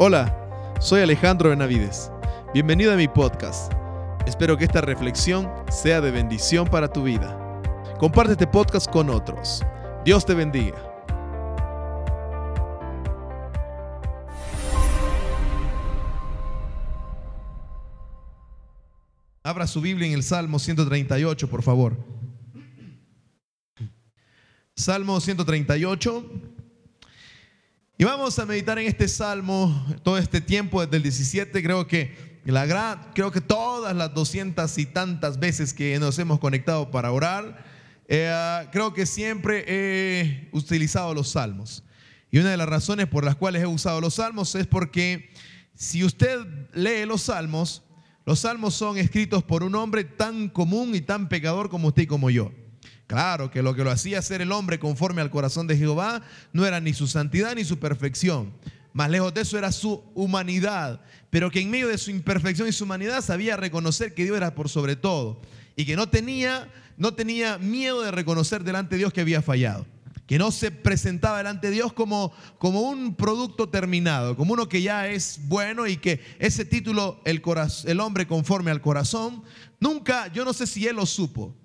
Hola, soy Alejandro Benavides. Bienvenido a mi podcast. Espero que esta reflexión sea de bendición para tu vida. Comparte este podcast con otros. Dios te bendiga. Abra su Biblia en el Salmo 138, por favor. Salmo 138. Y vamos a meditar en este salmo todo este tiempo desde el 17. Creo que la creo que todas las doscientas y tantas veces que nos hemos conectado para orar, eh, creo que siempre he utilizado los salmos. Y una de las razones por las cuales he usado los salmos es porque si usted lee los salmos, los salmos son escritos por un hombre tan común y tan pecador como usted y como yo. Claro que lo que lo hacía ser el hombre conforme al corazón de Jehová no era ni su santidad ni su perfección. Más lejos de eso era su humanidad, pero que en medio de su imperfección y su humanidad sabía reconocer que Dios era por sobre todo y que no tenía, no tenía miedo de reconocer delante de Dios que había fallado que no se presentaba delante de Dios como, como un producto terminado, como uno que ya es bueno y que ese título, el, el hombre conforme al corazón, nunca, yo no sé si él lo supo,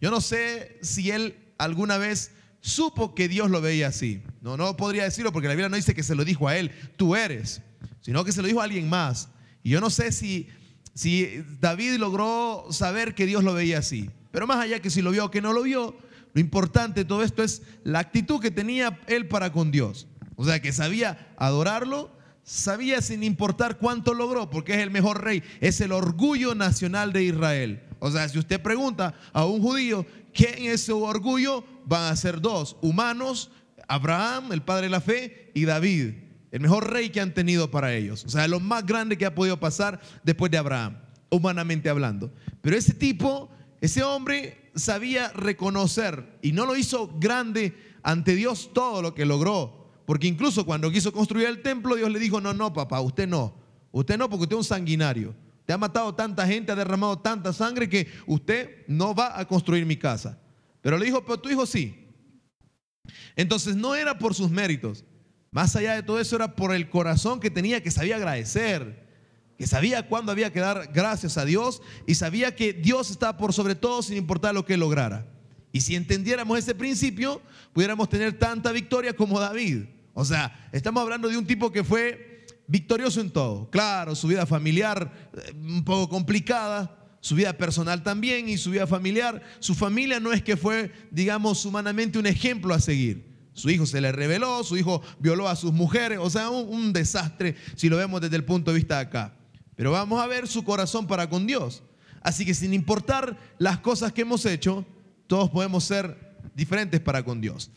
yo no sé si él alguna vez supo que Dios lo veía así. No, no podría decirlo porque la Biblia no dice que se lo dijo a él, tú eres, sino que se lo dijo a alguien más. Y yo no sé si, si David logró saber que Dios lo veía así. Pero más allá que si lo vio o que no lo vio, lo importante de todo esto es la actitud que tenía él para con Dios. O sea, que sabía adorarlo, sabía sin importar cuánto logró, porque es el mejor rey, es el orgullo nacional de Israel. O sea, si usted pregunta a un judío quién es su orgullo, van a ser dos, humanos, Abraham, el padre de la fe, y David, el mejor rey que han tenido para ellos. O sea, lo más grande que ha podido pasar después de Abraham, humanamente hablando. Pero ese tipo, ese hombre sabía reconocer y no lo hizo grande ante Dios todo lo que logró. Porque incluso cuando quiso construir el templo, Dios le dijo, no, no, papá, usted no. Usted no, porque usted es un sanguinario ha matado tanta gente, ha derramado tanta sangre que usted no va a construir mi casa. Pero le dijo, pero tu hijo sí. Entonces no era por sus méritos. Más allá de todo eso era por el corazón que tenía, que sabía agradecer, que sabía cuándo había que dar gracias a Dios y sabía que Dios estaba por sobre todo sin importar lo que lograra. Y si entendiéramos ese principio, pudiéramos tener tanta victoria como David. O sea, estamos hablando de un tipo que fue victorioso en todo. Claro, su vida familiar eh, un poco complicada, su vida personal también y su vida familiar. Su familia no es que fue, digamos, humanamente un ejemplo a seguir. Su hijo se le reveló, su hijo violó a sus mujeres, o sea, un, desastre si lo vemos desde el punto de vista de acá. Pero vamos a ver su corazón para con Dios. Así que sin importar las cosas que hemos hecho, todos podemos ser diferentes para con Dios.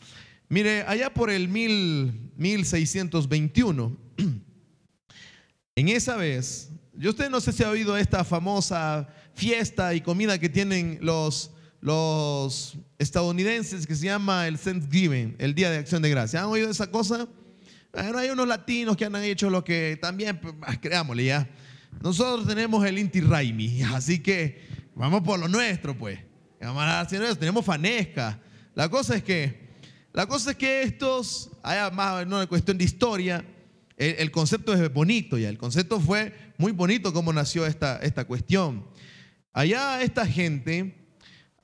Mire, allá por el mil, 1621, En esa vez, yo usted no sé si ha oído esta famosa fiesta y comida que tienen los, los estadounidenses que se llama el Thanksgiving, el Día de Acción de Gracia. ¿Han oído esa cosa? Bueno, hay unos latinos que han hecho lo que también, pues, creámosle ya. Nosotros tenemos el Inti Raimi, así que vamos por lo nuestro, pues. Tenemos fanesca. La cosa es que, la cosa es que estos, hay más una cuestión de historia, el, concepto es bonito ya, el concepto fue muy bonito cómo nació esta, esta cuestión. Allá esta gente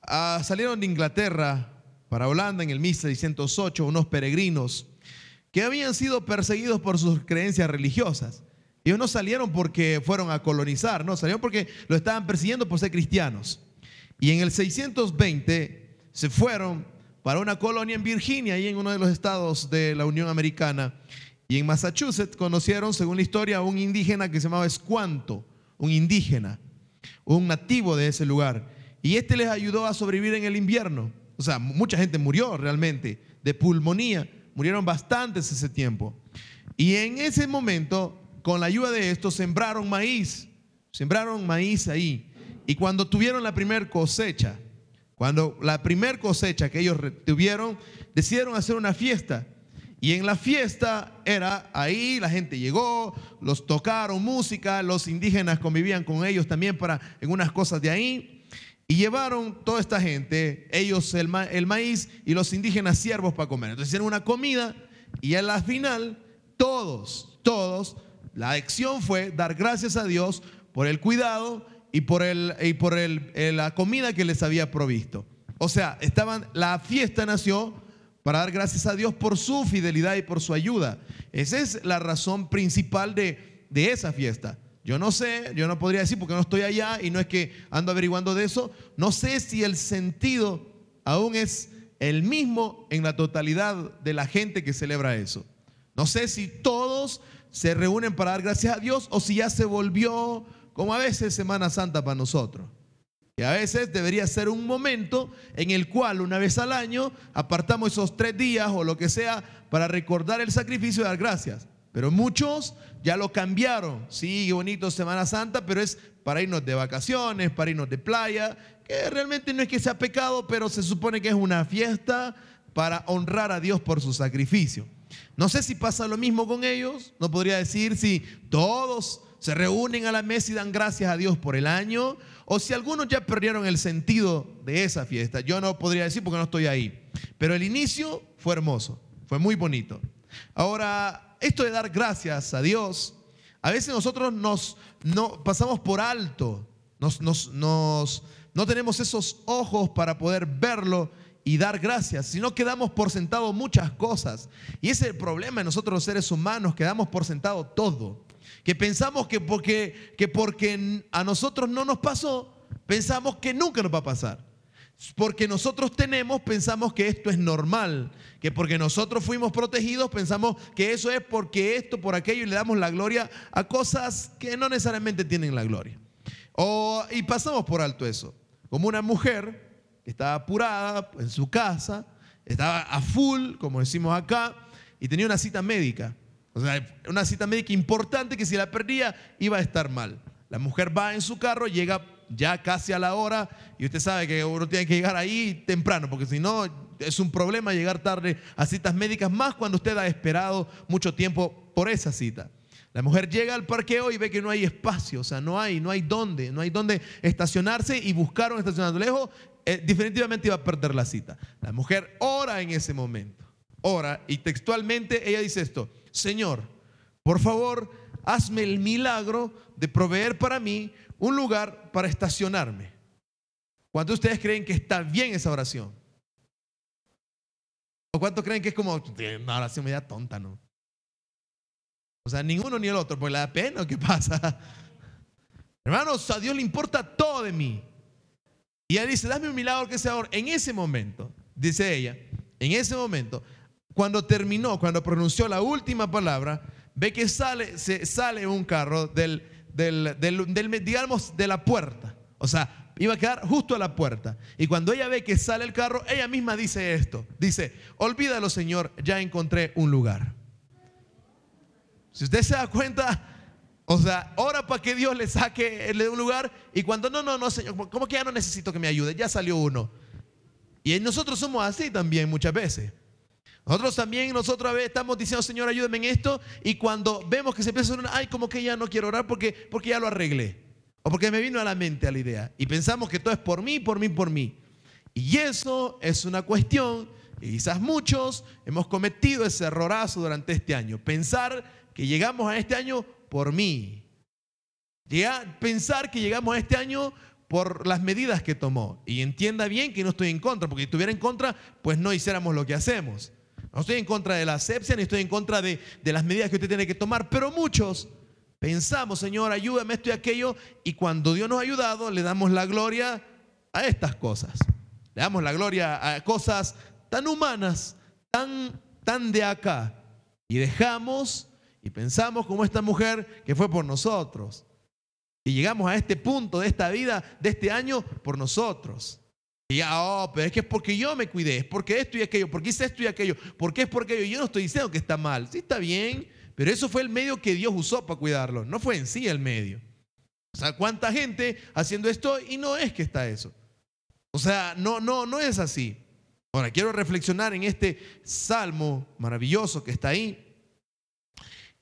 ah, salieron de Inglaterra para Holanda en el 1608 unos peregrinos que habían sido perseguidos por sus creencias religiosas. Ellos no salieron porque fueron a colonizar, no, salieron porque lo estaban persiguiendo por ser cristianos. Y en el 620 se fueron para una colonia en Virginia, ahí en uno de los estados de la Unión Americana, y en Massachusetts conocieron, según la historia, a un indígena que se llamaba Escuanto, un indígena, un nativo de ese lugar. Y este les ayudó a sobrevivir en el invierno. O sea, mucha gente murió realmente de pulmonía. Murieron bastantes ese tiempo. Y en ese momento, con la ayuda de esto, sembraron maíz. Sembraron maíz ahí. Y cuando tuvieron la primera cosecha, cuando la primera cosecha que ellos tuvieron, decidieron hacer una fiesta. Y en la fiesta era ahí, la gente llegó, los tocaron música, los indígenas convivían con ellos también para en unas cosas de ahí. Y llevaron toda esta gente, ellos el, maíz y los indígenas siervos para comer. Entonces hicieron una comida y a la final todos, todos la acción fue dar gracias a Dios por el cuidado y por, el, y por el, la comida que les había provisto. O sea, estaban, la fiesta nació para dar gracias a Dios por su fidelidad y por su ayuda. Esa es la razón principal de, de esa fiesta. Yo no sé, yo no podría decir porque no estoy allá y no es que ando averiguando de eso. No sé si el sentido aún es el mismo en la totalidad de la gente que celebra eso. No sé si todos se reúnen para dar gracias a Dios o si ya se volvió como a veces Semana Santa para nosotros. A veces debería ser un momento en el cual una vez al año apartamos esos tres días o lo que sea para recordar el sacrificio y dar gracias. Pero muchos ya lo cambiaron. Sí, bonito Semana Santa, pero es para irnos de vacaciones, para irnos de playa, que realmente no es que sea pecado, pero se supone que es una fiesta para honrar a Dios por su sacrificio. No sé si pasa lo mismo con ellos, no podría decir si todos se reúnen a la mesa y dan gracias a Dios por el año, o si algunos ya perdieron el sentido de esa fiesta. Yo no podría decir porque no estoy ahí. Pero el inicio fue hermoso, fue muy bonito. Ahora, esto de dar gracias a Dios, a veces nosotros nos no, pasamos por alto, nos, nos, nos, no tenemos esos ojos para poder verlo y dar gracias, sino que damos por sentado muchas cosas. Y ese es el problema de nosotros los seres humanos, que damos por sentado todo. Que pensamos que porque, que porque a nosotros no nos pasó, pensamos que nunca nos va a pasar. Porque nosotros tenemos, pensamos que esto es normal. Que porque nosotros fuimos protegidos, pensamos que eso es porque esto, por aquello, y le damos la gloria a cosas que no necesariamente tienen la gloria. O, y pasamos por alto eso. Como una mujer que estaba apurada en su casa, estaba a full, como decimos acá, y tenía una cita médica. O sea, una cita médica importante que si la perdía iba a estar mal. La mujer va en su carro, llega ya casi a la hora y usted sabe que uno tiene que llegar ahí temprano, porque si no es un problema llegar tarde a citas médicas, más cuando usted ha esperado mucho tiempo por esa cita. La mujer llega al parqueo y ve que no hay espacio, o sea, no hay, no hay dónde, no hay dónde estacionarse y buscaron estacionando lejos, eh, definitivamente iba a perder la cita. La mujer ora en ese momento, ora y textualmente ella dice esto, Señor, por favor, hazme el milagro de proveer para mí un lugar para estacionarme. ¿Cuántos de ustedes creen que está bien esa oración? ¿O cuántos creen que es como, una oración media tonta, no? O sea, ninguno ni el otro, porque le da pena, ¿qué pasa? Hermanos, a Dios le importa todo de mí. Y ella dice, dame un milagro que sea ahora. En ese momento, dice ella, en ese momento, cuando terminó, cuando pronunció la última palabra, ve que sale, se, sale un carro del, del, del, digamos, de la puerta. O sea, iba a quedar justo a la puerta. Y cuando ella ve que sale el carro, ella misma dice esto. Dice, olvídalo Señor, ya encontré un lugar. Si usted se da cuenta, o sea, ora para que Dios le saque le dé un lugar. Y cuando no, no, no, Señor, ¿cómo que ya no necesito que me ayude? Ya salió uno. Y nosotros somos así también muchas veces. Nosotros también, nosotros a veces estamos diciendo, Señor, ayúdame en esto. Y cuando vemos que se empieza a orar, ay, como que ya no quiero orar porque, porque ya lo arreglé. O porque me vino a la mente a la idea. Y pensamos que todo es por mí, por mí, por mí. Y eso es una cuestión, y quizás muchos hemos cometido ese errorazo durante este año. Pensar que llegamos a este año por mí. pensar que llegamos a este año por las medidas que tomó. Y entienda bien que no estoy en contra, porque si estuviera en contra, pues no hiciéramos lo que hacemos. No estoy en contra de la asepsia, ni estoy en contra de, las medidas que usted tiene que tomar, pero muchos pensamos, Señor, ayúdame esto y aquello, y cuando Dios nos ha ayudado, le damos la gloria a estas cosas. Le damos la gloria a cosas tan humanas, tan, tan de acá, y dejamos y pensamos como esta mujer que fue por nosotros. Y llegamos a este punto de esta vida, de este año, por nosotros. Y ya, oh, pero es que es porque yo me cuidé, es porque esto y aquello, porque hice esto y aquello, porque es porque yo, no estoy diciendo que está mal, sí está bien, pero eso fue el medio que Dios usó para cuidarlo, no fue en sí el medio. O sea, cuánta gente haciendo esto y no es que está eso. O sea, no, no, no es así. Ahora, quiero reflexionar en este salmo maravilloso que está ahí.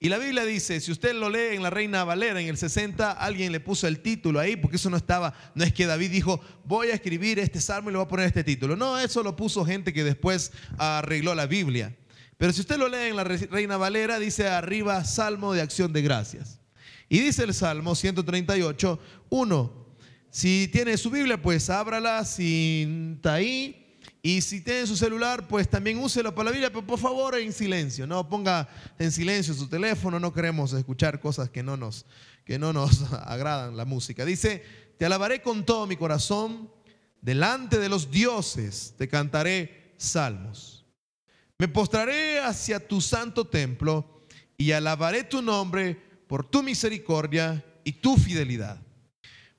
Y la Biblia dice, si usted lo lee en la Reina Valera en el 60, alguien le puso el título ahí, porque eso no estaba, no es que David dijo, voy a escribir este salmo y le voy a poner este título. No, eso lo puso gente que después arregló la Biblia. Pero si usted lo lee en la Reina Valera, dice arriba Salmo de acción de gracias. Y dice el Salmo 138, 1. Si tiene su Biblia, pues ábrala, está ahí. Y si tiene su celular, pues también úselo para la Biblia, pero por favor en silencio, no ponga en silencio su teléfono, no queremos escuchar cosas que no nos, que no nos agradan la música. Dice, te alabaré con todo mi corazón, delante de los dioses te cantaré salmos. Me postraré hacia tu santo templo y alabaré tu nombre por tu misericordia y tu fidelidad,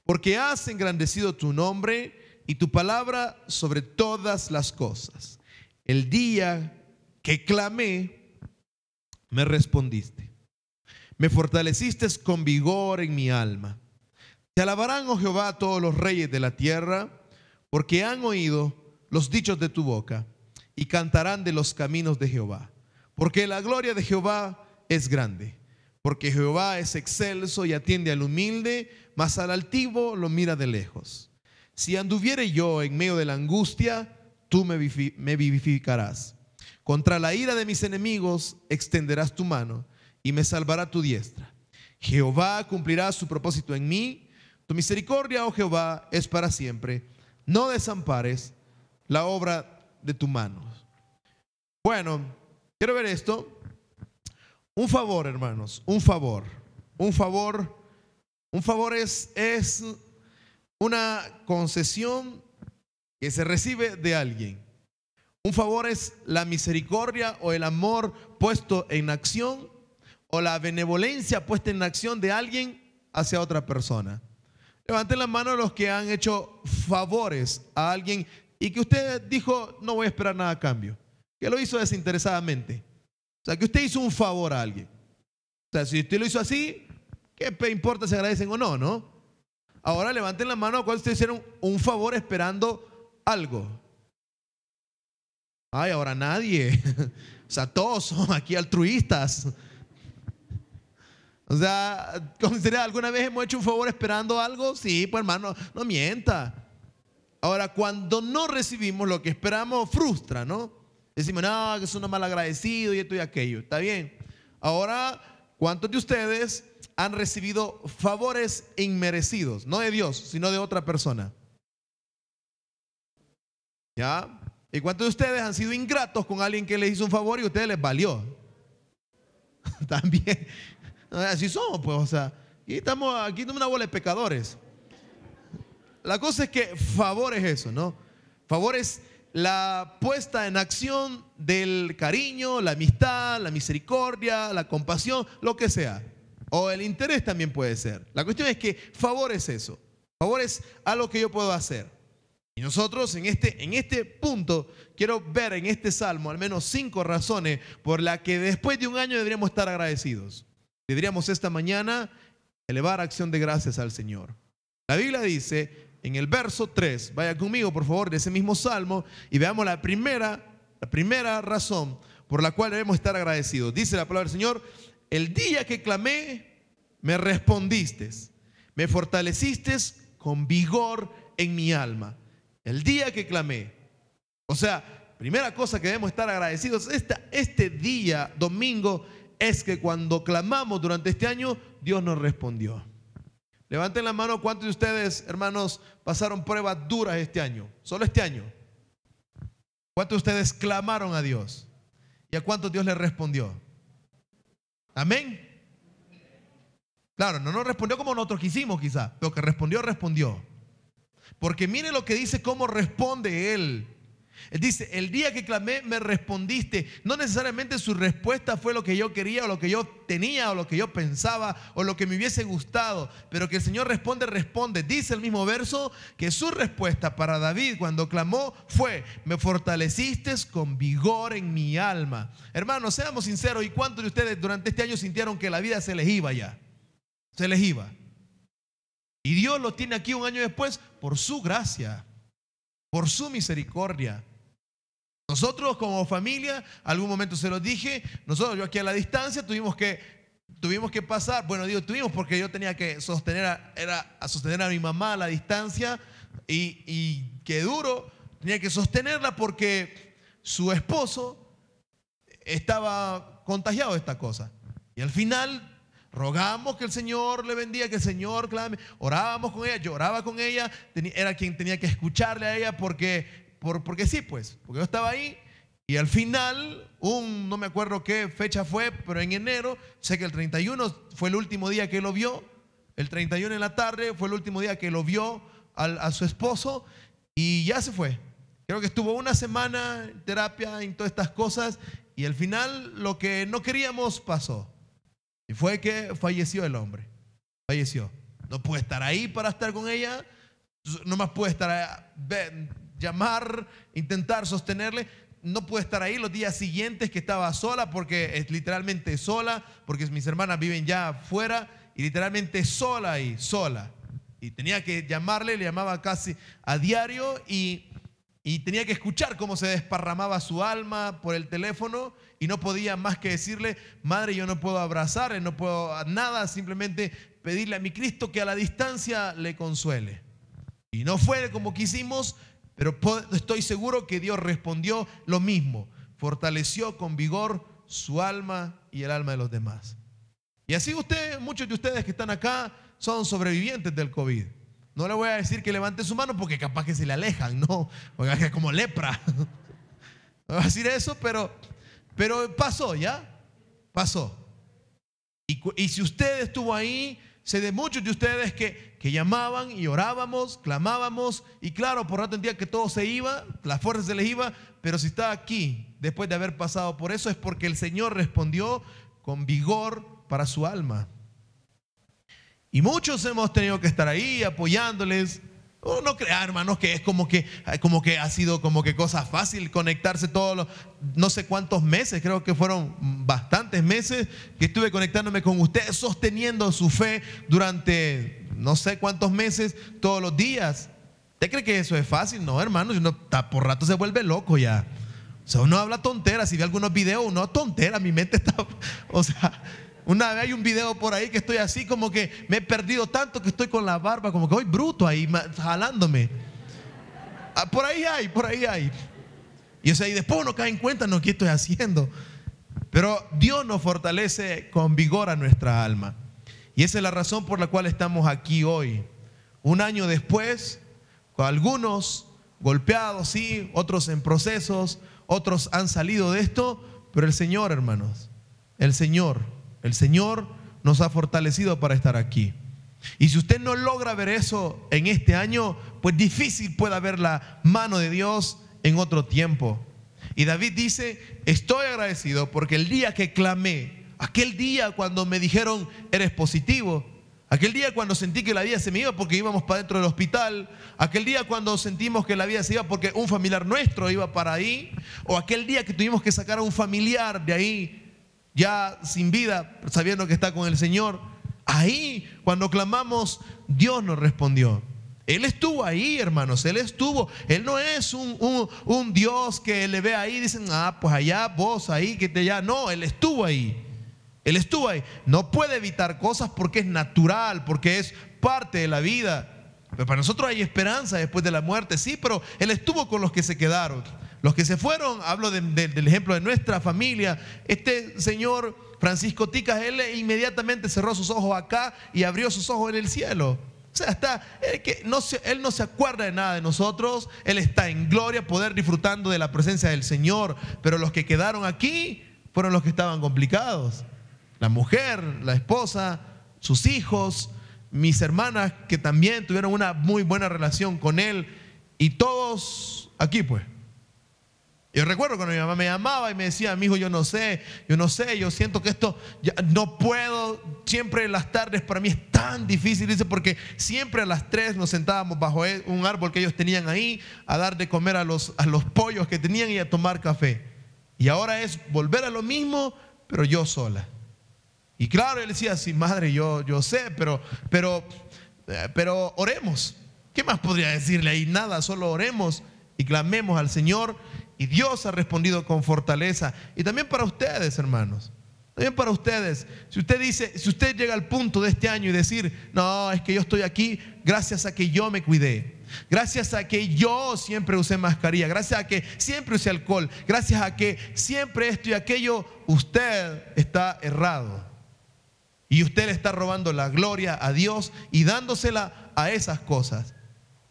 porque has engrandecido tu nombre y tu palabra sobre todas las cosas. El día que clamé, me respondiste. Me fortaleciste con vigor en mi alma. Te alabarán, oh Jehová, todos los reyes de la tierra, porque han oído los dichos de tu boca y cantarán de los caminos de Jehová. Porque la gloria de Jehová es grande. Porque Jehová es excelso y atiende al humilde, mas al altivo lo mira de lejos. Si anduviere yo en medio de la angustia, tú me vivificarás. Contra la ira de mis enemigos extenderás tu mano y me salvará tu diestra. Jehová cumplirá su propósito en mí. Tu misericordia, oh Jehová, es para siempre. No desampares la obra de tu mano. Bueno, quiero ver esto. Un favor, hermanos, un favor. Un favor. Un favor es, es una concesión que se recibe de alguien. Un favor es la misericordia o el amor puesto en acción o la benevolencia puesta en acción de alguien hacia otra persona. Levanten la mano los que han hecho favores a alguien y que usted dijo, no voy a esperar nada a cambio. Que lo hizo desinteresadamente. O sea, que usted hizo un favor a alguien. O sea, si usted lo hizo así, ¿qué importa si agradecen o no, no? Ahora levanten la mano a cuál ustedes hicieron un favor esperando algo. Ay, ahora nadie. O sea, todos son aquí altruistas. O sea, ¿alguna vez hemos hecho un favor esperando algo? Sí, pues hermano, no mienta. Ahora, cuando no recibimos lo que esperamos, frustra, ¿no? Decimos, no, que uno mal agradecido y esto y aquello. Está bien. Ahora, ¿cuántos de ustedes han recibido favores inmerecidos, no de Dios, sino de otra persona. ¿Ya? ¿Y cuántos de ustedes han sido ingratos con alguien que les hizo un favor y a ustedes les valió? También. Así somos, pues, o sea, aquí estamos, aquí tenemos una bola de pecadores. La cosa es que favor es eso, ¿no? Favor es la puesta en acción del cariño, la amistad, la misericordia, la compasión, lo que sea. O el interés también puede ser. La cuestión es que favor es eso. Favor es algo que yo puedo hacer. Y nosotros en este, en este punto quiero ver en este salmo al menos cinco razones por las que después de un año deberíamos estar agradecidos. Deberíamos esta mañana elevar acción de gracias al Señor. La Biblia dice en el verso 3, vaya conmigo por favor de ese mismo salmo y veamos la primera, la primera razón por la cual debemos estar agradecidos. Dice la palabra del Señor, el día que clamé, me respondiste, me fortaleciste con vigor en mi alma. El día que clamé. O sea, primera cosa que debemos estar agradecidos este día, domingo, es que cuando clamamos durante este año, Dios nos respondió. Levanten la mano, ¿cuántos de ustedes, hermanos, pasaron pruebas duras este año? Solo este año. ¿Cuántos de ustedes clamaron a Dios? ¿Y a cuántos Dios les respondió? Amén. Claro, no nos respondió como nosotros quisimos quizá, pero que respondió, respondió. Porque mire lo que dice, cómo responde él. Él dice, el día que clamé me respondiste. No necesariamente su respuesta fue lo que yo quería o lo que yo tenía o lo que yo pensaba o lo que me hubiese gustado, pero que el Señor responde, responde. Dice el mismo verso que su respuesta para David cuando clamó fue, me fortaleciste con vigor en mi alma. Hermanos, seamos sinceros, ¿y cuántos de ustedes durante este año sintieron que la vida se les iba ya? Se les iba. Y Dios lo tiene aquí un año después por su gracia, por su misericordia. Nosotros como familia, algún momento se lo dije, nosotros yo aquí a la distancia tuvimos que, tuvimos que pasar, bueno digo tuvimos porque yo tenía que sostener a, era a sostener a mi mamá a la distancia y, y qué duro, tenía que sostenerla porque su esposo estaba contagiado de esta cosa. Y al final rogamos que el Señor le bendiga, que el Señor clame, orábamos con ella, lloraba con ella, era quien tenía que escucharle a ella porque, por, porque sí, pues, porque yo estaba ahí. Y al final, un, no me acuerdo qué fecha fue, pero en enero, sé que el 31 fue el último día que lo vio, el 31 en la tarde fue el último día que lo vio a su esposo y ya se fue. Creo que estuvo una semana en terapia, en todas estas cosas, y al final lo que no queríamos pasó. Y fue que falleció el hombre. Falleció. No puede estar ahí para estar con ella, no más puede estar, llamar, intentar sostenerle. No puede estar ahí los días siguientes que estaba sola, porque es literalmente sola, porque mis hermanas viven ya afuera, y literalmente sola ahí, sola. Y tenía que llamarle, le llamaba casi a diario, y y tenía que escuchar cómo se desparramaba su alma por el teléfono y no podía más que decirle, madre, yo no puedo abrazarle, no puedo nada, simplemente pedirle a mi Cristo que a la distancia le consuele. Y no fue como quisimos, pero estoy seguro que Dios respondió lo mismo, fortaleció con vigor su alma y el alma de los demás. Y así usted, muchos de ustedes que están acá son sobrevivientes del COVID. No le voy a decir que levante su mano porque capaz que se le alejan, no, porque como lepra. No voy a decir eso, pero, pero pasó, ¿ya? Pasó. Y, y, si usted estuvo ahí, sé de muchos de ustedes que, que llamaban y orábamos, clamábamos, y claro, por rato día que todo se iba, las fuerzas se les iba, pero si está aquí, después de haber pasado por eso, es porque el Señor respondió con vigor para su alma. Y muchos hemos tenido que estar ahí apoyándoles. Oh, no crean, hermanos, que es como que, como que ha sido como que cosa fácil conectarse todos los, no sé cuántos meses, creo que fueron bastantes meses que estuve conectándome con ustedes, sosteniendo su fe durante no sé cuántos meses, todos los días. ¿Usted cree que eso es fácil? No, hermanos, uno por rato se vuelve loco ya. O sea, uno habla tonteras, si ve algunos videos, uno tontera, mi mente está, o sea, una vez hay un video por ahí que estoy así como que me he perdido tanto que estoy con la barba como que hoy bruto ahí jalándome. Ah, por ahí hay, por ahí hay. Y o sea, y después uno cae en cuenta, no, ¿qué estoy haciendo? Pero Dios nos fortalece con vigor a nuestra alma. Y esa es la razón por la cual estamos aquí hoy. Un año después, con algunos golpeados, sí, otros en procesos, otros han salido de esto, pero el Señor, hermanos, el Señor el Señor nos ha fortalecido para estar aquí. Y si usted no logra ver eso en este año, pues difícil pueda ver la mano de Dios en otro tiempo. Y David dice, estoy agradecido porque el día que clamé, aquel día cuando me dijeron, eres positivo, aquel día cuando sentí que la vida se me iba porque íbamos para dentro del hospital, aquel día cuando sentimos que la vida se iba porque un familiar nuestro iba para ahí, o aquel día que tuvimos que sacar a un familiar de ahí ya sin vida, sabiendo que está con el Señor. Ahí, cuando clamamos, Dios nos respondió. Él estuvo ahí, hermanos, Él estuvo. Él no es un, un, Dios que le ve ahí y dicen, ah, pues allá, vos ahí, que te ya. No, Él estuvo ahí. Él estuvo ahí. No puede evitar cosas porque es natural, porque es parte de la vida. Pero para nosotros hay esperanza después de la muerte, sí, pero Él estuvo con los que se quedaron. Los que se fueron, hablo del ejemplo de nuestra familia, este señor Francisco Ticas, él inmediatamente cerró sus ojos acá y abrió sus ojos en el cielo. O sea, está, él, que no se, él no se acuerda de nada de nosotros, él está en gloria, poder disfrutando de la presencia del Señor, pero los que quedaron aquí fueron los que estaban complicados. La mujer, la esposa, sus hijos, mis hermanas que también tuvieron una muy buena relación con él y todos aquí pues. Yo recuerdo cuando mi mamá me llamaba y me decía, mi hijo, yo no sé, yo no sé, yo siento que esto no puedo, siempre las tardes para mí es tan difícil, dice, porque siempre a las tres nos sentábamos bajo e, un árbol que ellos tenían ahí a dar de comer a los, a los pollos que tenían y a tomar café. Y ahora es volver a lo mismo, pero yo sola. Y claro, él decía, sí, madre, yo, yo sé, pero, pero, eh, pero oremos. ¿Qué más podría decirle ahí? Nada, solo oremos y clamemos al Señor y Dios ha respondido con fortaleza. Y también para ustedes, hermanos. También para ustedes. Si usted dice, si usted llega al punto de este año y decir, no, es que yo estoy aquí gracias a que yo me cuidé. Gracias a que yo siempre usé mascarilla. Gracias a que siempre usé alcohol. Gracias a que siempre esto y aquello, usted está errado. Y usted le está robando la gloria a Dios y dándosela a esas cosas.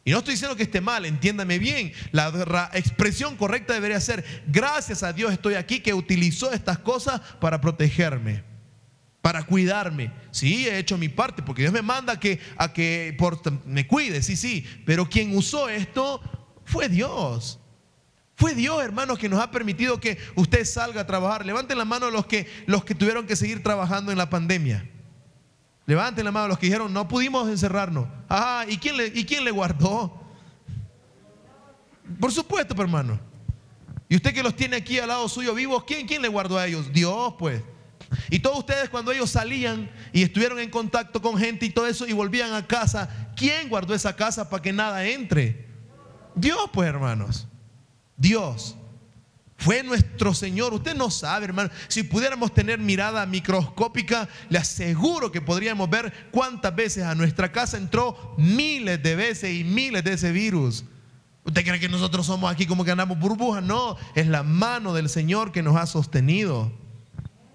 Y no estoy diciendo que esté mal, entiéndame bien. La, expresión correcta debería ser, gracias a Dios estoy aquí que utilizó estas cosas para protegerme, para cuidarme. Sí, he hecho mi parte, porque Dios me manda que, a que me cuide, sí, sí. Pero quien usó esto fue Dios. Fue Dios, hermanos, que nos ha permitido que usted salga a trabajar. Levanten la mano los que, los que tuvieron que seguir trabajando en la pandemia. Levanten la mano los que dijeron, no pudimos encerrarnos. Ah, ¿y quién le, ¿y quién le guardó? Por supuesto, hermano. Y usted que los tiene aquí al lado suyo vivos, ¿quién, ¿quién le guardó a ellos? Dios, pues. Y todos ustedes cuando ellos salían y estuvieron en contacto con gente y todo eso y volvían a casa, ¿quién guardó esa casa para que nada entre? Dios, pues, hermanos. Dios. Fue nuestro Señor. Usted no sabe, hermano. Si pudiéramos tener mirada microscópica, le aseguro que podríamos ver cuántas veces a nuestra casa entró miles de veces y miles de ese virus. ¿Usted cree que nosotros somos aquí como que andamos burbujas? No, es la mano del Señor que nos ha sostenido.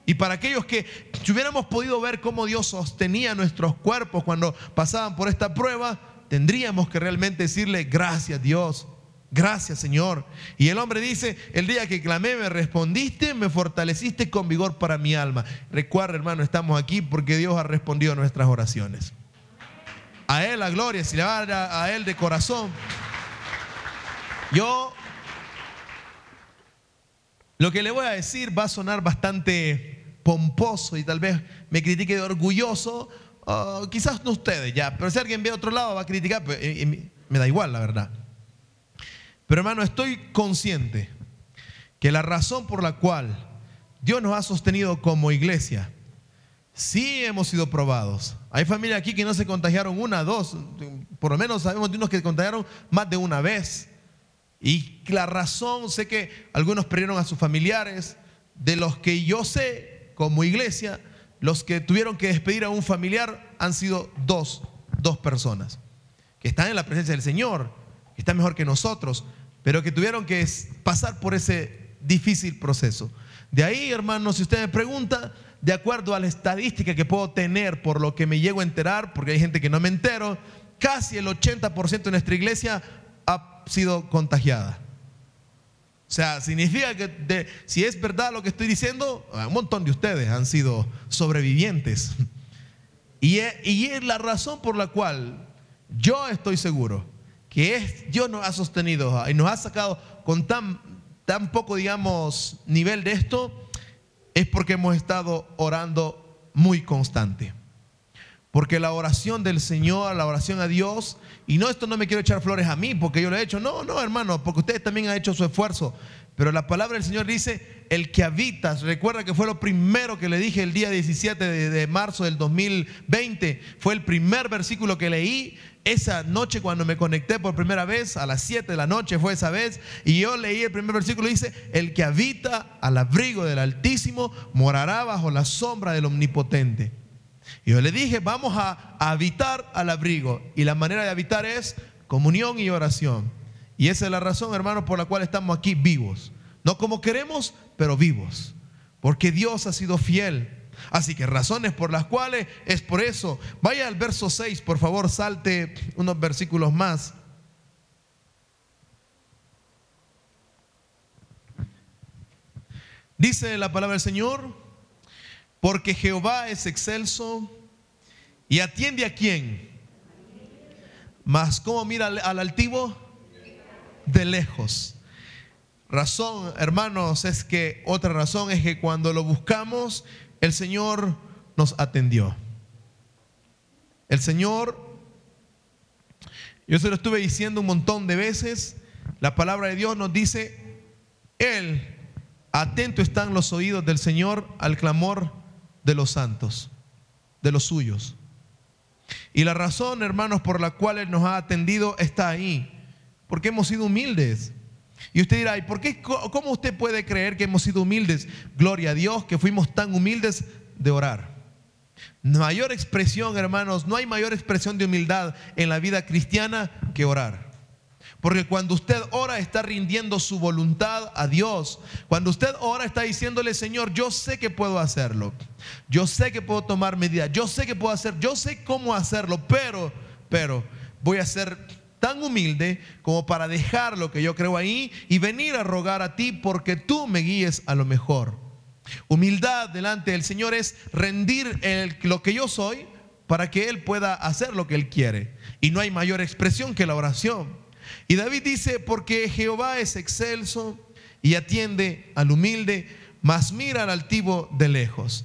Y para aquellos que si hubiéramos podido ver cómo Dios sostenía nuestros cuerpos cuando pasaban por esta prueba, tendríamos que realmente decirle gracias Dios. Gracias, Señor. Y el hombre dice, el día que clamé me respondiste, me fortaleciste con vigor para mi alma. Recuerda, hermano, estamos aquí porque Dios ha respondido a nuestras oraciones. A Él la gloria, si le va a, a Él de corazón. Yo, lo que le voy a decir va a sonar bastante pomposo y tal vez me critique de orgulloso. quizás no ustedes ya, pero si alguien ve a otro lado va a criticar, pues, me da igual, la verdad. Pero hermano, estoy consciente que la razón por la cual Dios nos ha sostenido como iglesia, sí hemos sido probados. Hay familias aquí que no se contagiaron una, dos, por lo menos sabemos de unos que se contagiaron más de una vez. Y la razón, sé que algunos perdieron a sus familiares, de los que yo sé como iglesia, los que tuvieron que despedir a un familiar han sido dos, dos personas, que están en la presencia del Señor que está mejor que nosotros, pero que tuvieron que pasar por ese difícil proceso. De ahí, hermanos, si usted me pregunta, de acuerdo a la estadística que puedo tener por lo que me llego a enterar, porque hay gente que no me entero, casi el 80% de nuestra iglesia ha sido contagiada. O sea, significa que si es verdad lo que estoy diciendo, un montón de ustedes han sido sobrevivientes. Y es la razón por la cual yo estoy seguro que Dios nos ha sostenido y nos ha sacado con tan, tan poco, digamos, nivel de esto, es porque hemos estado orando muy constante. Porque la oración del Señor, la oración a Dios, y no esto no me quiero echar flores a mí porque yo lo he hecho, no, no hermano, porque ustedes también han hecho su esfuerzo, pero la palabra del Señor dice, el que habita, recuerda que fue lo primero que le dije el día 17 de, de, marzo del 2020, fue el primer versículo que leí esa noche cuando me conecté por primera vez, a las 7 de la noche fue esa vez, y yo leí el primer versículo, dice, el que habita al abrigo del Altísimo morará bajo la sombra del Omnipotente. Y yo le dije, vamos a habitar al abrigo, y la manera de habitar es comunión y oración. Y esa es la razón, hermanos, por la cual estamos aquí vivos. No como queremos, pero vivos. Porque Dios ha sido fiel Así que razones por las cuales es por eso. Vaya al verso 6, por favor, salte unos versículos más. Dice la palabra del Señor, porque Jehová es excelso y atiende a quién. Mas ¿cómo mira al altivo? De lejos. Razón, hermanos, es que otra razón es que cuando lo buscamos el Señor nos atendió. El Señor, yo se lo estuve diciendo un montón de veces, la palabra de Dios nos dice, Él, atento están los oídos del Señor al clamor de los santos, de los suyos. Y la razón, hermanos, por la cual Él nos ha atendido está ahí, porque hemos sido humildes. Y usted dirá, ¿y por qué, cómo usted puede creer que hemos sido humildes? Gloria a Dios que fuimos tan humildes de orar. Mayor expresión, hermanos, no hay mayor expresión de humildad en la vida cristiana que orar. Porque cuando usted ora está rindiendo su voluntad a Dios. Cuando usted ora está diciéndole, Señor, yo sé que puedo hacerlo. Yo sé que puedo tomar medidas. Yo sé que puedo hacer. Yo sé cómo hacerlo. Pero, pero, voy a ser tan humilde como para dejar lo que yo creo ahí y venir a rogar a ti porque tú me guíes a lo mejor. Humildad delante del Señor es rendir lo que yo soy para que Él pueda hacer lo que Él quiere. Y no hay mayor expresión que la oración. Y David dice, porque Jehová es excelso y atiende al humilde, mas mira al altivo de lejos.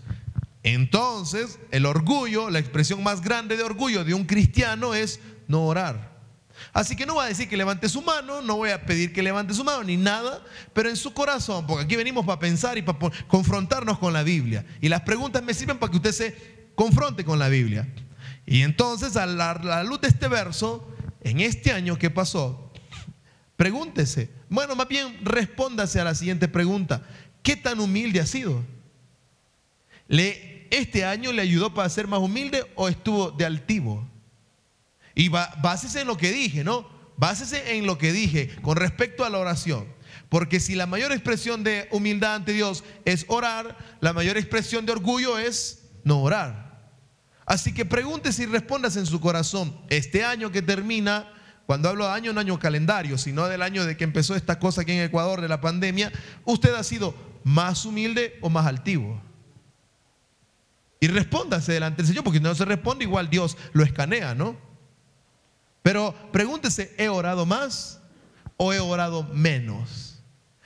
Entonces, el orgullo, la expresión más grande de orgullo de un cristiano es no orar. Así que no voy a decir que levante su mano, no voy a pedir que levante su mano ni nada, pero en su corazón, porque aquí venimos para pensar y para confrontarnos con la Biblia. Y las preguntas me sirven para que usted se confronte con la Biblia. Y entonces, a la, la luz de este verso, en este año que pasó, pregúntese, bueno, más bien respóndase a la siguiente pregunta, ¿qué tan humilde ha sido? ¿Le, ¿Este año le ayudó para ser más humilde o estuvo de altivo? Y básese en lo que dije, ¿no? Básese en lo que dije con respecto a la oración. Porque si la mayor expresión de humildad ante Dios es orar, la mayor expresión de orgullo es no orar. Así que pregúntese y respondas en su corazón, este año que termina, cuando hablo de año, no año calendario, sino del año de que empezó esta cosa aquí en Ecuador de la pandemia, ¿usted ha sido más humilde o más altivo? Y respóndase delante del Señor, porque si no se responde, igual Dios lo escanea, ¿no? Pero pregúntese, ¿he orado más o he orado menos?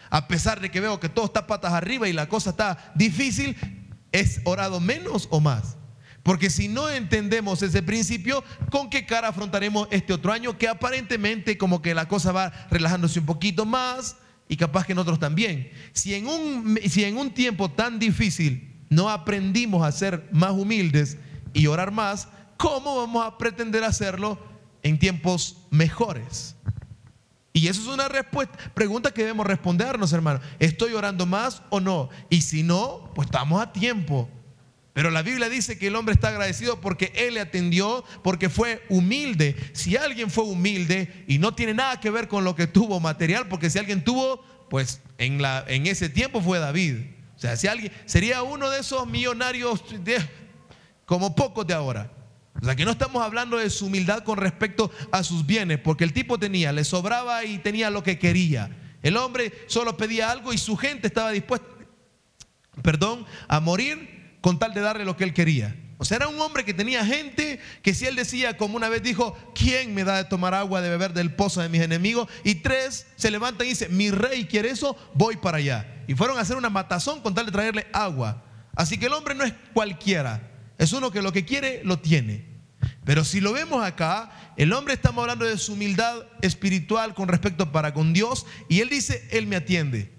A pesar de que veo que todo está patas arriba y la cosa está difícil, ¿es orado menos o más? Porque si no entendemos ese principio, ¿con qué cara afrontaremos este otro año? Que aparentemente como que la cosa va relajándose un poquito más y capaz que en otros también. Si en un, si en un tiempo tan difícil no aprendimos a ser más humildes y orar más, ¿cómo vamos a pretender hacerlo en tiempos mejores? Y eso es una respuesta, pregunta que debemos respondernos, hermano. ¿Estoy orando más o no? Y si no, pues estamos a tiempo. Pero la Biblia dice que el hombre está agradecido porque Él le atendió, porque fue humilde. Si alguien fue humilde y no tiene nada que ver con lo que tuvo material, porque si alguien tuvo, pues en, la, en ese tiempo fue David. O sea, si alguien sería uno de esos millonarios como pocos de ahora. O sea, que no estamos hablando de su humildad con respecto a sus bienes, porque el tipo tenía, le sobraba y tenía lo que quería. El hombre solo pedía algo y su gente estaba dispuesta, perdón, a morir con tal de darle lo que él quería. O sea, era un hombre que tenía gente que si él decía, como una vez dijo, ¿quién me da de tomar agua de beber del pozo de mis enemigos? Y tres se levantan y dice, mi rey quiere eso, voy para allá. Y fueron a hacer una matazón con tal de traerle agua. Así que el hombre no es cualquiera, es uno que lo que quiere lo tiene. Pero si lo vemos acá, el hombre estamos hablando de su humildad espiritual con respecto para con Dios y él dice, él me atiende.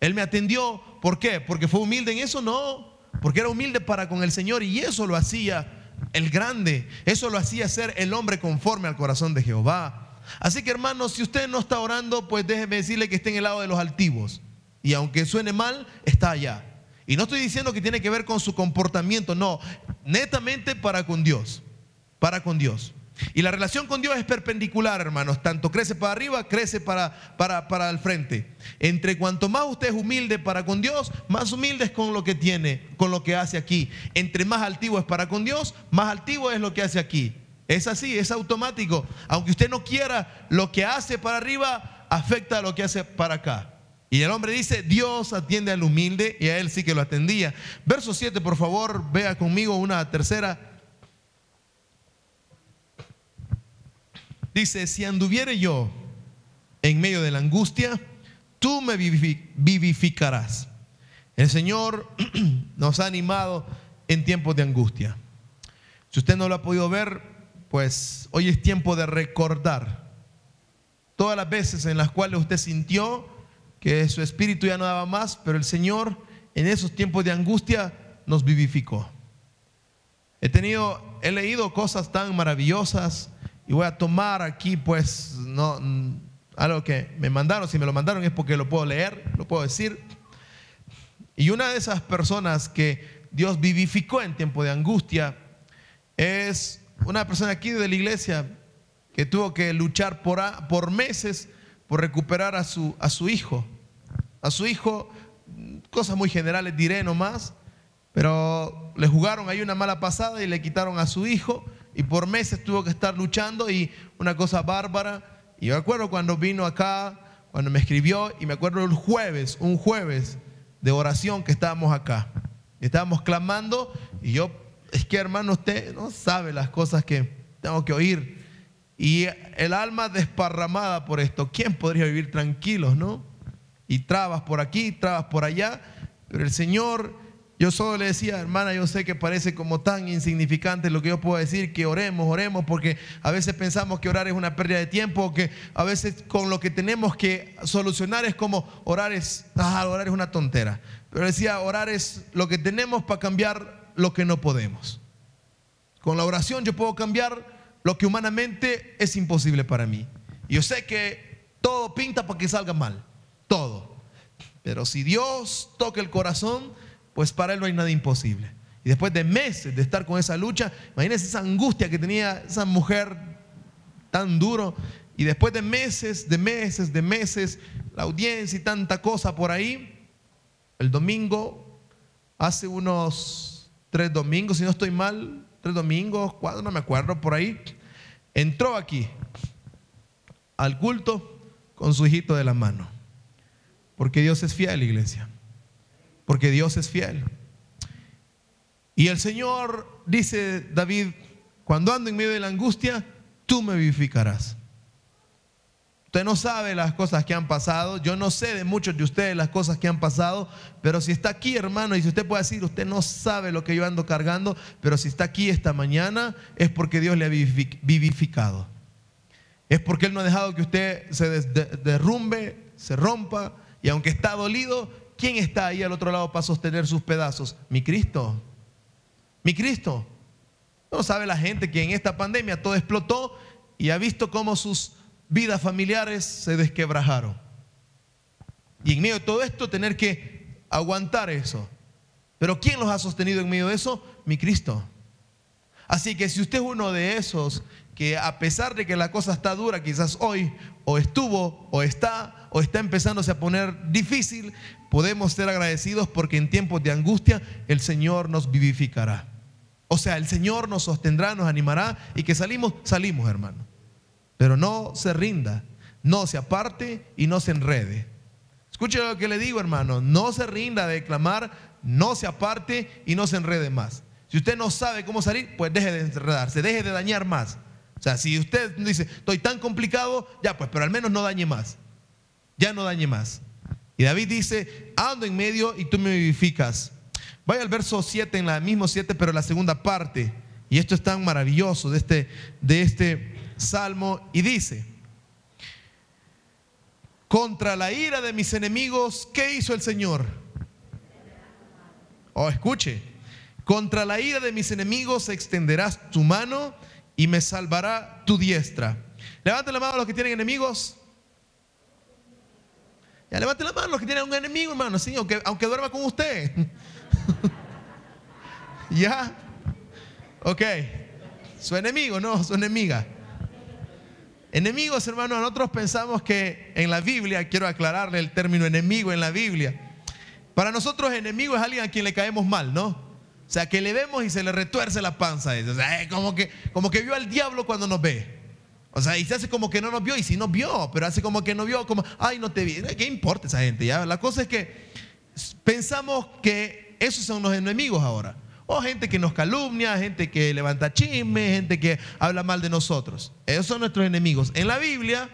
Él me atendió, ¿por qué? Porque fue humilde en eso, no porque era humilde para con el Señor y eso lo hacía el grande, eso lo hacía ser el hombre conforme al corazón de Jehová. Así que hermanos, si usted no está orando, pues déjeme decirle que está en el lado de los altivos. Y aunque suene mal, está allá. Y no estoy diciendo que tiene que ver con su comportamiento, no, netamente para con Dios, para con Dios. Y la relación con Dios es perpendicular, hermanos. Tanto crece para arriba, crece para, para, para el frente. Entre cuanto más usted es humilde para con Dios, más humilde es con lo que tiene, con lo que hace aquí. Entre más altivo es para con Dios, más altivo es lo que hace aquí. Es así, es automático. Aunque usted no quiera, lo que hace para arriba afecta a lo que hace para acá. Y el hombre dice, Dios atiende al humilde y a él sí que lo atendía. Verso 7, por favor, vea conmigo una tercera Dice, si anduviere yo en medio de la angustia, tú me vivificarás. El Señor nos ha animado en tiempos de angustia. Si usted no lo ha podido ver, pues hoy es tiempo de recordar todas las veces en las cuales usted sintió que su espíritu ya no daba más, pero el Señor en esos tiempos de angustia nos vivificó. He tenido, he leído cosas tan maravillosas y voy a tomar aquí, pues, no, algo que me mandaron. Si me lo mandaron es porque lo puedo leer, lo puedo decir. Y una de esas personas que Dios vivificó en tiempo de angustia es una persona aquí de la iglesia. que tuvo que luchar por, por meses por recuperar a su, a su hijo. A su hijo, cosas muy generales diré nomás, pero le jugaron ahí una mala pasada y le quitaron a su hijo y por meses tuvo que estar luchando y una cosa bárbara. Y me acuerdo cuando vino acá, cuando me escribió y me acuerdo el jueves, un jueves de oración que estábamos acá. Estábamos clamando y yo, es que hermano, usted no sabe las cosas que tengo que oír. Y el alma desparramada por esto, ¿quién podría vivir tranquilos, no? Y trabas por aquí, trabas por allá, pero el Señor yo solo le decía, hermana, yo sé que parece como tan insignificante lo que yo puedo decir, que oremos, oremos, porque a veces pensamos que orar es una pérdida de tiempo, que a veces con lo que tenemos que solucionar es como orar es, ah, orar es una tontera. Pero decía, orar es lo que tenemos para cambiar lo que no podemos. Con la oración yo puedo cambiar lo que humanamente es imposible para mí. Yo sé que todo pinta para que salga mal, todo. Pero si Dios toca el corazón, pues para él no hay nada imposible. Y después de meses de estar con esa lucha, imagínense esa angustia que tenía esa mujer tan duro. Y después de meses, de meses, de meses, la audiencia y tanta cosa por ahí, el domingo, hace unos tres domingos, si no estoy mal, tres domingos, cuatro, no me acuerdo, por ahí, entró aquí al culto con su hijito de la mano. Porque Dios es fiel, iglesia porque Dios es fiel. Y el Señor, dice David, cuando ando en medio de la angustia, tú me vivificarás. Usted no sabe las cosas que han pasado, yo no sé de muchos de ustedes las cosas que han pasado, pero si está aquí, hermano, y si usted puede decir, usted no sabe lo que yo ando cargando, pero si está aquí esta mañana, es porque Dios le ha vivificado. Es porque Él no ha dejado que usted se derrumbe, se rompa, y aunque está dolido, ¿Quién está ahí al otro lado para sostener sus pedazos? Mi Cristo. Mi Cristo. No sabe la gente que en esta pandemia todo explotó y ha visto cómo sus vidas familiares se desquebrajaron. Y en medio de todo esto tener que aguantar eso. Pero ¿quién los ha sostenido en medio de eso? Mi Cristo. Así que si usted es uno de esos que a pesar de que la cosa está dura, quizás hoy o estuvo o está o está empezándose a poner difícil, podemos ser agradecidos porque en tiempos de angustia el Señor nos vivificará. O sea, el Señor nos sostendrá, nos animará y que salimos, salimos, hermano. Pero no se rinda, no se aparte y no se enrede. Escuche lo que le digo, hermano, no se rinda de clamar, no se aparte y no se enrede más. Si usted no sabe cómo salir, pues deje de enredarse, deje de dañar más. O sea, si usted dice, estoy tan complicado, ya pues, pero al menos no dañe más. Ya no dañe más. Y David dice, ando en medio y tú me vivificas. Vaya al verso 7, en la mismo 7, pero la segunda parte. Y esto es tan maravilloso de este, de este salmo. Y dice, contra la ira de mis enemigos, ¿qué hizo el Señor? Oh, escuche, contra la ira de mis enemigos extenderás tu mano y me salvará tu diestra. Levanten la mano a los que tienen enemigos. Ya levante la mano los que tienen un enemigo, hermano, sí, aunque, aunque duerma con usted. ya. Ok. Su enemigo, no, su enemiga. Enemigos, hermano, nosotros pensamos que en la Biblia, quiero aclararle el término enemigo en la Biblia. Para nosotros enemigo es alguien a quien le caemos mal, ¿no? O sea, que le vemos y se le retuerce la panza. O sea, como que, como que vio al diablo cuando nos ve. O sea, y se hace como que no nos vio, y si nos vio, pero hace como que no vio, como, ay, no te vi. ¿Qué importa esa gente? ¿ya? La cosa es que pensamos que esos son los enemigos ahora. O gente que nos calumnia, gente que levanta chisme, gente que habla mal de nosotros. Esos son nuestros enemigos. En la Biblia,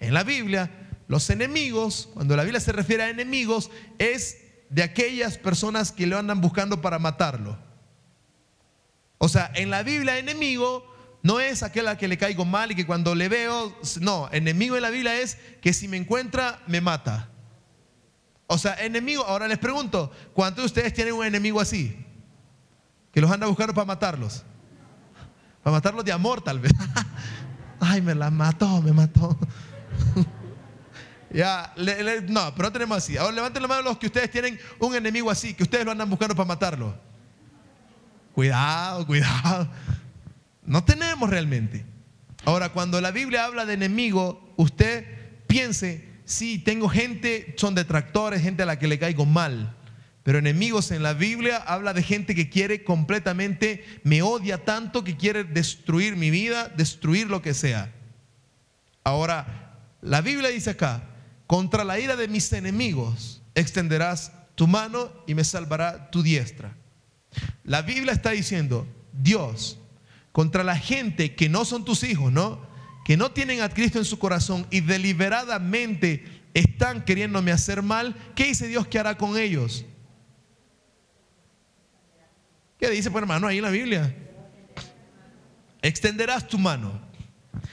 en la Biblia, los enemigos, cuando la Biblia se refiere a enemigos, es de aquellas personas que lo andan buscando para matarlo. O sea, en la Biblia, enemigo no es aquel a que le caigo mal y que cuando le veo, no, enemigo en la Biblia es que si me encuentra, me mata. O sea, enemigo, ahora les pregunto, ¿cuántos de ustedes tienen un enemigo así? Que los anda buscando para matarlos. Para matarlos de amor tal vez. Ay, me la mató, me mató. ya, no, pero no tenemos así. Ahora levanten la mano los que ustedes tienen un enemigo así, que ustedes lo andan buscando para matarlo. Cuidado, cuidado. No tenemos realmente. Ahora, cuando la Biblia habla de enemigo, usted piense, sí, tengo gente, son detractores, gente a la que le caigo mal. Pero enemigos en la Biblia habla de gente que quiere completamente, me odia tanto que quiere destruir mi vida, destruir lo que sea. Ahora, la Biblia dice acá, contra la ira de mis enemigos extenderás tu mano y me salvará tu diestra. La Biblia está diciendo, Dios, contra la gente que no son tus hijos, ¿no? Que no tienen a Cristo en su corazón y deliberadamente están queriéndome hacer mal, ¿qué dice Dios que hará con ellos? ¿Qué dice, pues hermano, ahí en la Biblia? Extenderás tu mano.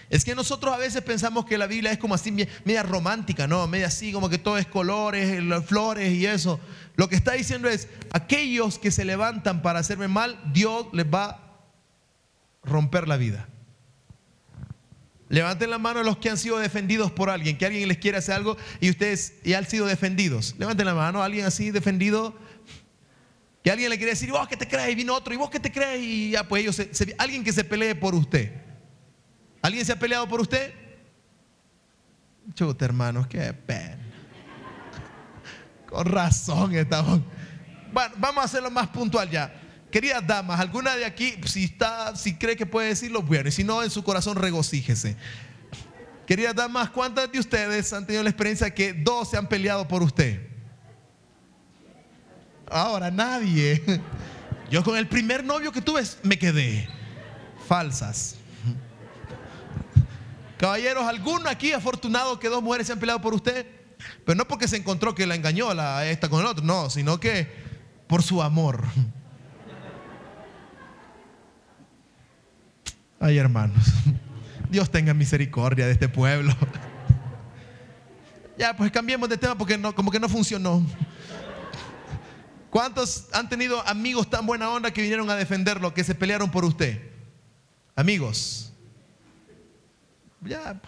Es que nosotros a veces pensamos que la Biblia es como así, media romántica, ¿no? Media así, como que todo es colores, flores y eso. Lo que está diciendo es, aquellos que se levantan para hacerme mal, Dios les va a romper la vida. Levanten la mano los que han sido defendidos por alguien, que alguien les quiere hacer algo y ustedes ya han sido defendidos. Levanten la mano, alguien así defendido que alguien le quiere decir, ¿y vos qué te crees? Y vino otro, ¿y vos qué te crees? Y ya, pues ellos, alguien que se pelee por usted. ¿Alguien se ha peleado por usted? Chuta, hermanos, qué pena. Con razón estamos. Bueno, vamos a hacerlo más puntual ya. Queridas damas, ¿alguna de aquí, si está, si cree que puede decirlo, bueno, y si no, en su corazón regocíjese. Queridas damas, ¿cuántas de ustedes han tenido la experiencia que dos se han peleado por usted? Ahora nadie. Yo con el primer novio que tuve me quedé. Falsas. Caballeros, ¿alguno aquí afortunado que dos mujeres se han peleado por usted? Pero no porque se encontró que la engañó la esta con el otro, no, sino que por su amor. Ay, hermanos, Dios tenga misericordia de este pueblo. Ya, pues cambiemos de tema porque no, como que no funcionó. ¿Cuántos han tenido amigos tan buena onda que vinieron a defenderlo, que se pelearon por usted? Amigos. Ya.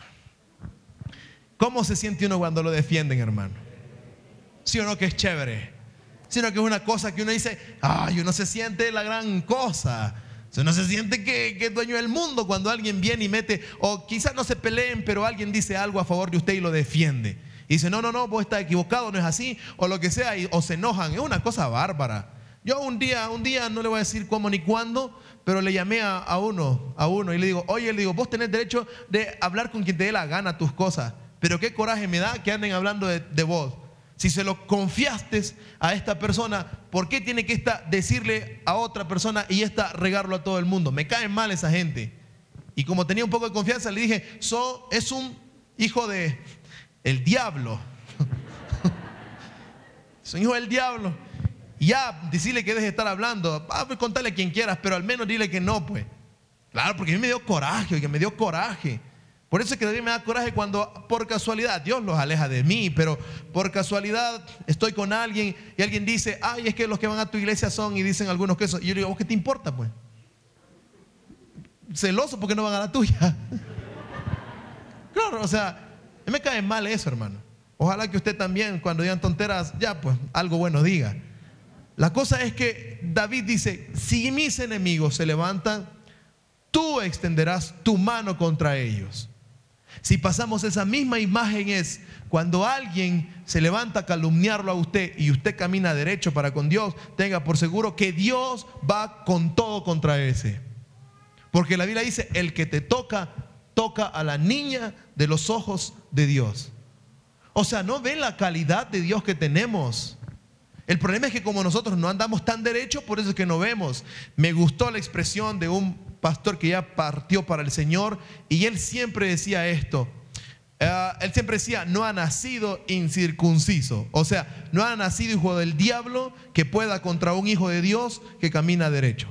¿Cómo se siente uno cuando lo defienden, hermano? ¿Sí o no que es chévere? Sino que es una cosa que uno dice, ay, uno se siente la gran cosa. uno se siente que, es dueño del mundo cuando alguien viene y mete, o quizás no se peleen, pero alguien dice algo a favor de usted y lo defiende. Y dice, no, no, no, vos estás equivocado, no es así, o lo que sea, o se enojan. Es una cosa bárbara. Yo un día, un día, no le voy a decir cómo ni cuándo, pero le llamé a, uno, a uno, y le digo, oye, le digo, vos tenés derecho de hablar con quien te dé la gana tus cosas, pero qué coraje me da que anden hablando de, vos. Si se lo confiaste a esta persona, ¿por qué tiene que esta decirle a otra persona y esta regarlo a todo el mundo? Me caen mal esa gente. Y como tenía un poco de confianza, le dije, so, es un hijo de, el diablo. Son hijo del diablo. Ya, decirle que deje de estar hablando. Ah, pues contarle a quien quieras, pero al menos dile que no, pues. Claro, porque a mí me dio coraje, que me dio coraje. Por eso es que mí me da coraje cuando por casualidad Dios los aleja de mí, pero por casualidad estoy con alguien y alguien dice, ay, es que los que van a tu iglesia son y dicen algunos que son. Y yo digo, ¿vos qué te importa, pues? Celoso porque no van a la tuya. Claro, o sea, me cae mal eso, hermano. Ojalá que usted también, cuando digan tonteras, ya pues algo bueno diga. La cosa es que David dice, si mis enemigos se levantan, tú extenderás tu mano contra ellos. Si pasamos esa misma imagen es cuando alguien se levanta a calumniarlo a usted y usted camina derecho para con Dios, tenga por seguro que Dios va con todo contra ese. Porque la Biblia dice, el que te toca, toca a la niña de los ojos de Dios. O sea, no ven la calidad de Dios que tenemos. El problema es que como nosotros no andamos tan derecho, por eso es que no vemos. Me gustó la expresión de un pastor que ya partió para el Señor y él siempre decía esto. Eh, él siempre decía, no ha nacido incircunciso. O sea, no ha nacido hijo del diablo que pueda contra un hijo de Dios que camina derecho.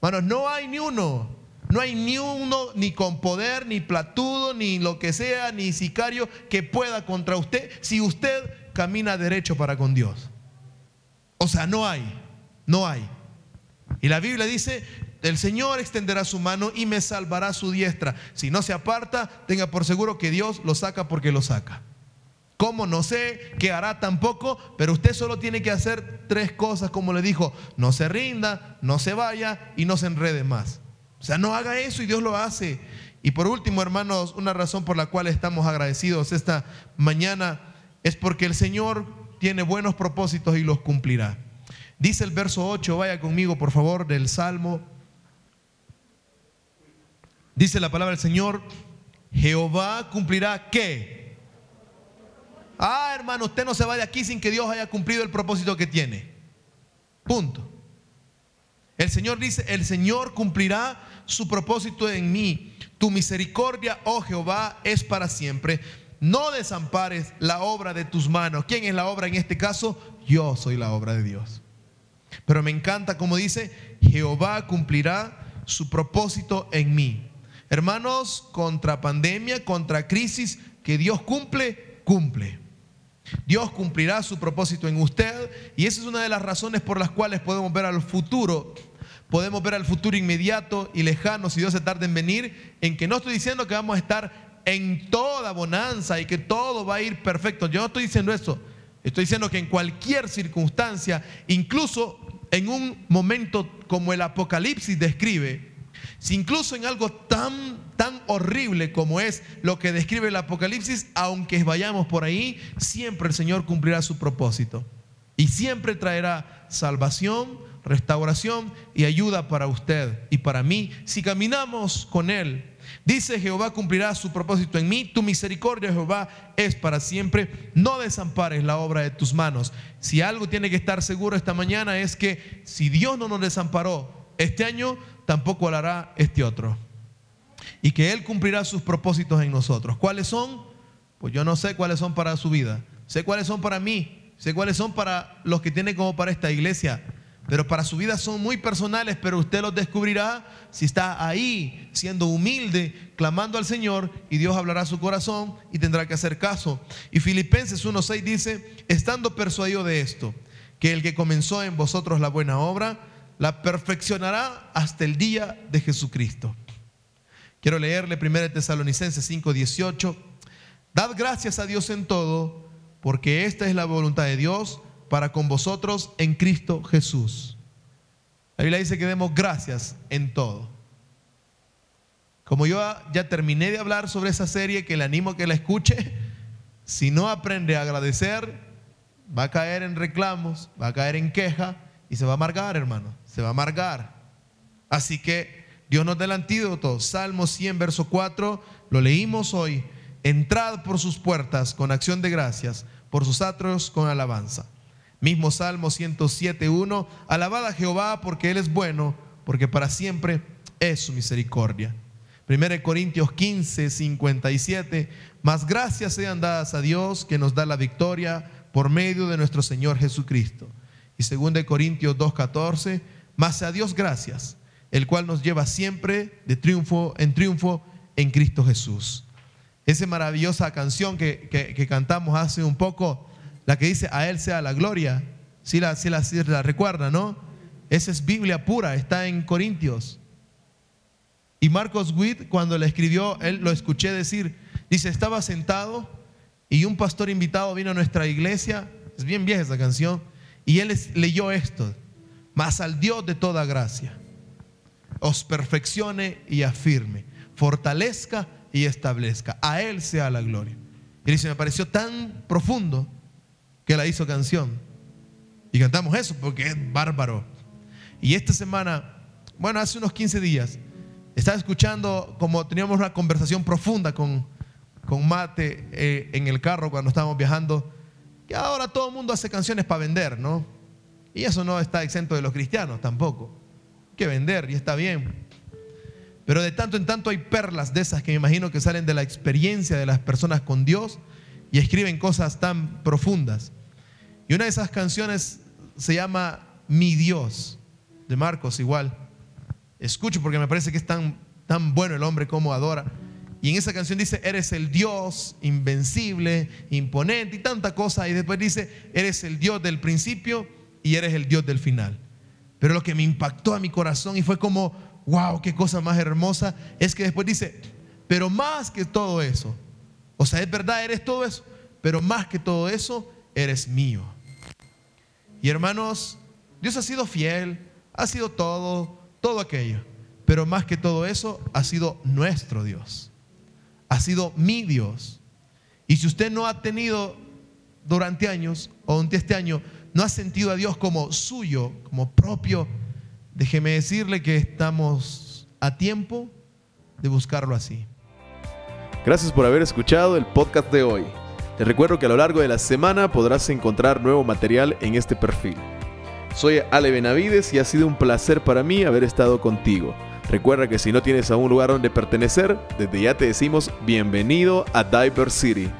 Bueno, no hay ni uno. No hay ni uno, ni con poder, ni platudo, ni lo que sea, ni sicario que pueda contra usted si usted camina derecho para con Dios. O sea, no hay, no hay. Y la Biblia dice, el Señor extenderá su mano y me salvará su diestra. Si no se aparta, tenga por seguro que Dios lo saca porque lo saca. ¿Cómo? No sé qué hará tampoco, pero usted solo tiene que hacer tres cosas, como le dijo, no se rinda, no se vaya y no se enrede más. O sea, no haga eso y Dios lo hace. Y por último, hermanos, una razón por la cual estamos agradecidos esta mañana es porque el Señor tiene buenos propósitos y los cumplirá. Dice el verso 8, vaya conmigo por favor del Salmo. Dice la palabra del Señor, Jehová cumplirá qué. Ah, hermano, usted no se va de aquí sin que Dios haya cumplido el propósito que tiene. Punto. El Señor dice, el Señor cumplirá su propósito en mí. Tu misericordia, oh Jehová, es para siempre. No desampares la obra de tus manos. ¿Quién es la obra en este caso? Yo soy la obra de Dios. Pero me encanta como dice, Jehová cumplirá su propósito en mí. Hermanos, contra pandemia, contra crisis, que Dios cumple, cumple. Dios cumplirá su propósito en usted y esa es una de las razones por las cuales podemos ver al futuro, podemos ver al futuro inmediato y lejano si Dios se tarda en venir, en que no estoy diciendo que vamos a estar en toda bonanza y que todo va a ir perfecto. Yo no estoy diciendo eso. Estoy diciendo que en cualquier circunstancia, incluso en un momento como el Apocalipsis describe, si incluso en algo tan, tan horrible como es lo que describe el Apocalipsis, aunque vayamos por ahí, siempre el Señor cumplirá su propósito. Y siempre traerá salvación, restauración y ayuda para usted y para mí si caminamos con Él. Dice Jehová cumplirá su propósito en mí, tu misericordia Jehová es para siempre, no desampares la obra de tus manos. Si algo tiene que estar seguro esta mañana es que si Dios no nos desamparó este año, tampoco lo hará este otro. Y que Él cumplirá sus propósitos en nosotros. ¿Cuáles son? Pues yo no sé cuáles son para su vida. Sé cuáles son para mí. Sé cuáles son para los que tiene como para esta iglesia. Pero para su vida son muy personales, pero usted los descubrirá si está ahí, siendo humilde, clamando al Señor, y Dios hablará a su corazón y tendrá que hacer caso. Y Filipenses 1.6 dice, estando persuadido de esto, que el que comenzó en vosotros la buena obra, la perfeccionará hasta el día de Jesucristo. Quiero leerle 1 Tesalonicenses 5:18. Dad gracias a Dios en todo, porque esta es la voluntad de Dios para con vosotros en Cristo Jesús. La Biblia dice que demos gracias en todo. Como yo ya terminé de hablar sobre esa serie, que le animo a que la escuche, si no aprende a agradecer, va a caer en reclamos, va a caer en queja y se va a amargar, hermano se va a amargar. Así que Dios nos da el antídoto. Salmo 100, verso 4, lo leímos hoy. Entrad por sus puertas con acción de gracias, por sus atrios con alabanza. Mismo Salmo 107, 1, alabad a Jehová porque Él es bueno, porque para siempre es su misericordia. 1 Corintios 15, 57, más gracias sean dadas a Dios que nos da la victoria por medio de nuestro Señor Jesucristo. Y 2 Corintios 2, 14, mas a Dios gracias, el cual nos lleva siempre de triunfo en triunfo en Cristo Jesús. Esa maravillosa canción que, cantamos hace un poco, la que dice, a Él sea la gloria, si la, la, recuerda, ¿no? Esa es Biblia pura, está en Corintios. Y Marcos Witt, cuando la escribió, él lo escuché decir, dice, estaba sentado y un pastor invitado vino a nuestra iglesia, es bien vieja esa canción, y él leyó esto mas al Dios de toda gracia os perfeccione y afirme, fortalezca y establezca. A Él sea la gloria. Y dice, me pareció tan profundo que la hizo canción. Y cantamos eso porque es bárbaro. Y esta semana, bueno, hace unos 15 días, estaba escuchando como teníamos una conversación profunda con, con Mate eh, en el carro cuando estábamos viajando, que ahora todo el mundo hace canciones para vender, ¿no? Y eso no está exento de los cristianos tampoco. Hay que vender y está bien. Pero de tanto en tanto hay perlas de esas que me imagino que salen de la experiencia de las personas con Dios y escriben cosas tan profundas. Y una de esas canciones se llama Mi Dios, de Marcos igual. Escucho porque me parece que es tan, tan bueno el hombre como adora. Y en esa canción dice, eres el Dios invencible, imponente y tanta cosa. Y después dice, eres el Dios del principio y eres el Dios del final. Pero lo que me impactó a mi corazón y fue como, wow, qué cosa más hermosa, es que después dice, pero más que todo eso, o sea, es verdad, eres todo eso, pero más que todo eso, eres mío. Y hermanos, Dios ha sido fiel, ha sido todo, todo aquello. pero más que todo eso, ha sido nuestro Dios. Ha sido mi Dios. Y si usted no ha tenido durante años o durante este año, no ha sentido a Dios como suyo, como propio, déjeme decirle que estamos a tiempo de buscarlo así. Gracias por haber escuchado el podcast de hoy. Te recuerdo que a lo largo de la semana podrás encontrar nuevo material en este perfil. Soy Ale Benavides y ha sido un placer para mí haber estado contigo. Recuerda que si no tienes a un lugar donde pertenecer, desde ya te decimos bienvenido a Diver City.